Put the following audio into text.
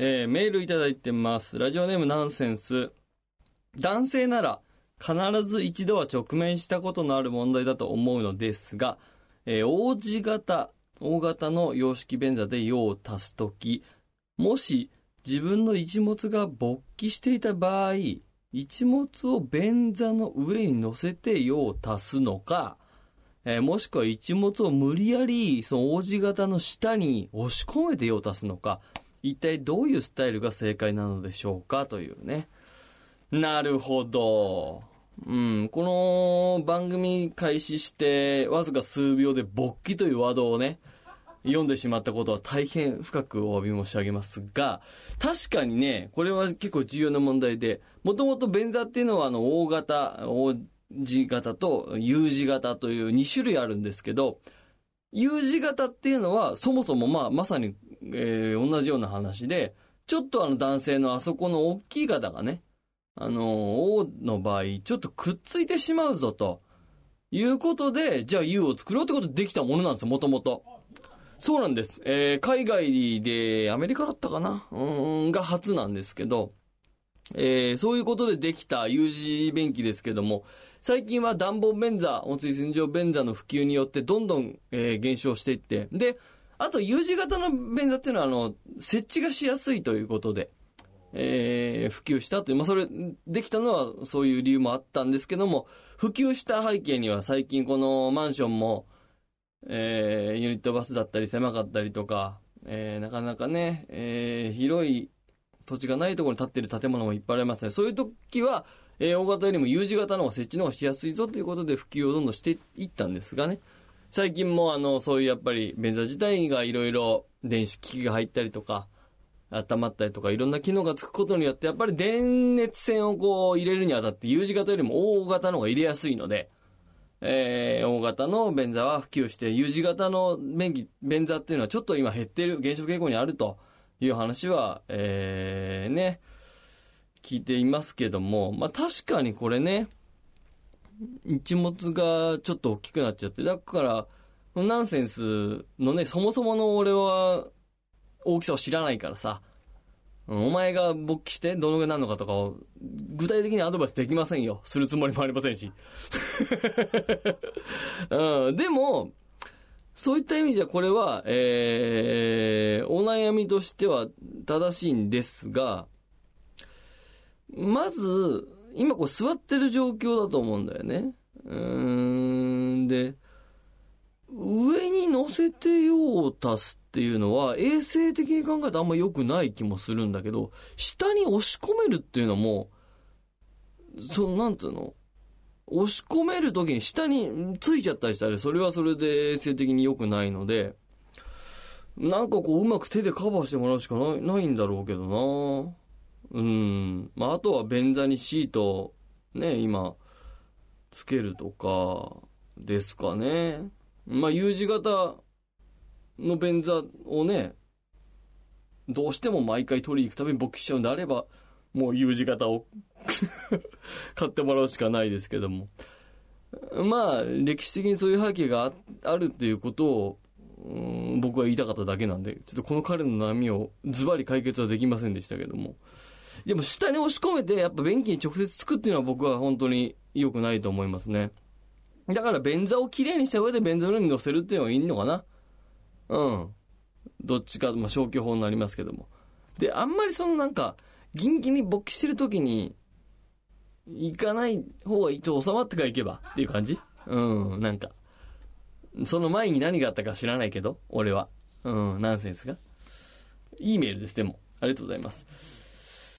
えーメールいただいてます。ラジオネームナンセンス。男性なら必ず一度は直面したことのある問題だと思うのですが、えー、王子型、大型の洋式便座で用を足すとき、もし自分の一物が勃起していた場合、一物を便座の上に乗せて用を足すのか、えーもしくは一物を無理やりその王子型の下に押し込めて用を足すのか、一体どういうスタイルが正解なのでしょうかというね。なるほど。うん、この番組開始してわずか数秒で勃起というワードをね、読んでしまったことは大変深くお詫び申し上げますが、確かにね、これは結構重要な問題で、もともと便座っていうのはあの大型、大字型と U 字型という2種類あるんですけど、U 字型っていうのはそもそもまあまさに、えー同じような話で、ちょっとあの男性のあそこの大きい方がね、あの、O の場合、ちょっとくっついてしまうぞと。いうことで、じゃあ U を作ろうってことでできたものなんですよ、もともと。そうなんです。えー海外で、アメリカだったかな？うん、が初なんですけど、えーそういうことでできた U 字便器ですけども、最近は暖房便座、温水洗浄便座の普及によってどんどん、えー減少していって、で、あと U 字型の便座っていうのは、あの、設置がしやすいということで、えー普及したという、まあ、それ、できたのはそういう理由もあったんですけども、普及した背景には最近このマンションも、えーユニットバスだったり狭かったりとか、えーなかなかね、えー広い土地がないところに建ってる建物もいっぱいありますね。そういう時は、えー大型よりも U 字型の方が設置の方がしやすいぞということで普及をどんどんしていったんですがね。最近もあの、そういうやっぱり便座自体がいろいろ電子機器が入ったりとか、温まったりとかいろんな機能がつくことによってやっぱり電熱線をこう入れるにあたって U 字型よりも大型の方が入れやすいので、えー大型の便座は普及して U 字型の便器便座っていうのはちょっと今減ってる減少傾向にあるという話は、えーね聞いていますけどもまあ確かにこれね一物がちょっと大きくなっちゃってだからナンセンスのねそもそもの俺は大きさを知らないからさ、お前が勃起してどのぐらいなのかとかを具体的にアドバイスできませんよ。するつもりもありませんし。うん、でも、そういった意味じゃこれは、えー、お悩みとしては正しいんですが、まず、今こう座ってる状況だと思うんだよね。うーん、で、上に乗せて用を足すっていうのは衛生的に考えたらあんま良くない気もするんだけど下に押し込めるっていうのもそのなんつうの？押し込める時に下についちゃったりしたらそれはそれで衛生的に良くないのでなんかこううまく手でカバーしてもらうしかないないんだろうけどな。うんまああとは便座にシートをね今つけるとかですかねまあ U 字型の便座をね、どうしても毎回取りに行くために勃起しちゃうんであれば、もう U 字型を 買ってもらうしかないですけども。まあ、歴史的にそういう背景がああるっていうことを、僕は言いたかっただけなんで、ちょっとこの彼の波をズバリ解決はできませんでしたけども。でも下に押し込めて、やっぱ便器に直接つくっていうのは僕は本当に良くないと思いますね。だから便座をきれいにした上で便座の上に乗せるっていうのがいいのかな。うん。どっちか、まあ、消去法になりますけども。で、あんまりそのなんか、ギンギンに勃起してる時に、行かない方がいいと収まってから行けばっていう感じ？うん、なんか。その前に何があったか知らないけど、俺は。うん、ナンセンスが。いいメールです、でも。ありがとうございます。